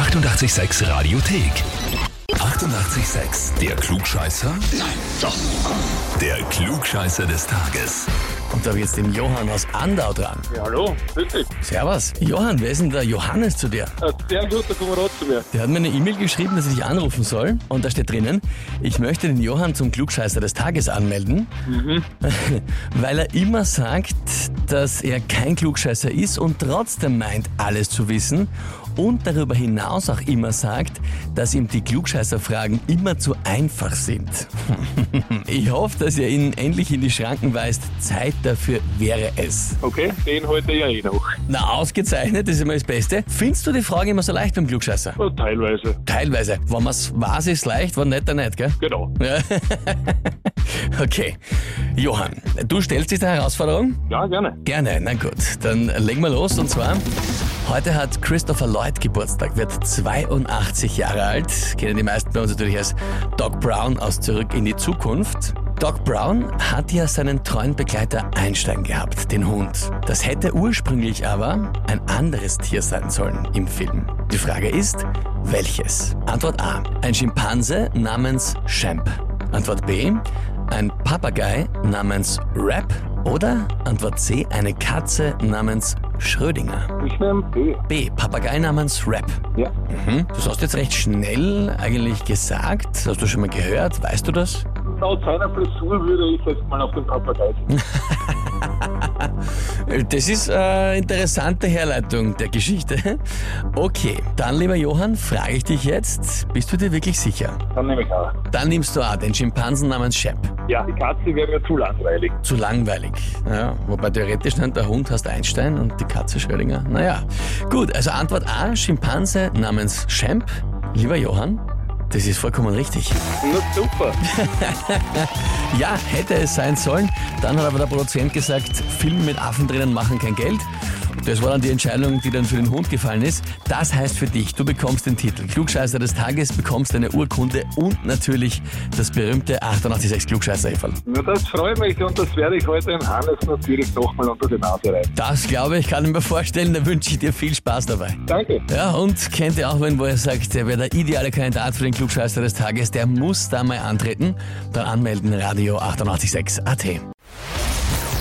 886 Radiothek. 88,6. Der Klugscheißer? Nein, doch. Der Klugscheißer des Tages. Und da habe ich jetzt den Johann aus Andau dran. Ja, hallo, grüß dich. Servus. Johann, wer ist denn der Johannes zu dir? Ein sehr guter Kamerad zu mir. Der hat mir eine E-Mail geschrieben, dass ich dich anrufen soll. Und da steht drinnen, ich möchte den Johann zum Klugscheißer des Tages anmelden, weil er immer sagt, dass er kein Klugscheißer ist und trotzdem meint, alles zu wissen. Und darüber hinaus auch immer sagt, dass ihm die Klugscheißerfragen immer zu einfach sind. ich hoffe, dass ihr ihn endlich in die Schranken weist. Zeit dafür wäre es. Okay, den heute ja eh noch. Na, ausgezeichnet, das ist immer das Beste. Findest du die Frage immer so leicht beim Klugscheißer? Ja, teilweise. Teilweise. Wenn man's weiß, ist leicht, wenn nicht, dann nicht, gell? Genau. Ja. okay. Johann, du stellst dich der Herausforderung? Ja, gerne. Gerne, na gut. Dann legen wir los und zwar. Heute hat Christopher Lloyd Geburtstag, wird 82 Jahre alt. Kennen die meisten bei uns natürlich als Doc Brown aus Zurück in die Zukunft. Doc Brown hat ja seinen treuen Begleiter Einstein gehabt, den Hund. Das hätte ursprünglich aber ein anderes Tier sein sollen im Film. Die Frage ist, welches? Antwort A. Ein Schimpanse namens Champ. Antwort B. Ein Papagei namens Rap. Oder Antwort C. Eine Katze namens Schrödinger. Ich nehme B. B. Papagei namens Rap. Ja. Mhm. Das hast du jetzt recht schnell eigentlich gesagt. Hast du schon mal gehört? Weißt du das? Laut seiner Frisur würde ich jetzt mal auf den Papagei. Das ist eine interessante Herleitung der Geschichte. Okay, dann lieber Johann, frage ich dich jetzt, bist du dir wirklich sicher? Dann nehme ich A. Dann nimmst du auch den Schimpansen namens Shep. Ja, die Katze wäre mir zu langweilig. Zu langweilig. Ja, wobei theoretisch nennt der Hund heißt Einstein und die Katze Schrödinger. Naja, gut, also Antwort A, Schimpanse namens Champ. Lieber Johann, das ist vollkommen richtig. Na super. Ja, hätte es sein sollen. Dann hat aber der Produzent gesagt, Filme mit Affen drinnen machen kein Geld. Das war dann die Entscheidung, die dann für den Hund gefallen ist. Das heißt für dich, du bekommst den Titel Klugscheißer des Tages, bekommst eine Urkunde und natürlich das berühmte 886 klugscheißer -Häferl. Na, das freut mich und das werde ich heute in Hannes natürlich nochmal unter die Nase reiben. Das glaube ich, kann ich mir vorstellen. Da wünsche ich dir viel Spaß dabei. Danke. Ja, und kennt ihr auch wen, wo er sagt, der wäre der ideale Kandidat für den Klugscheißer des Tages, der muss da mal antreten. Dann anmelden, Radio 886 AT.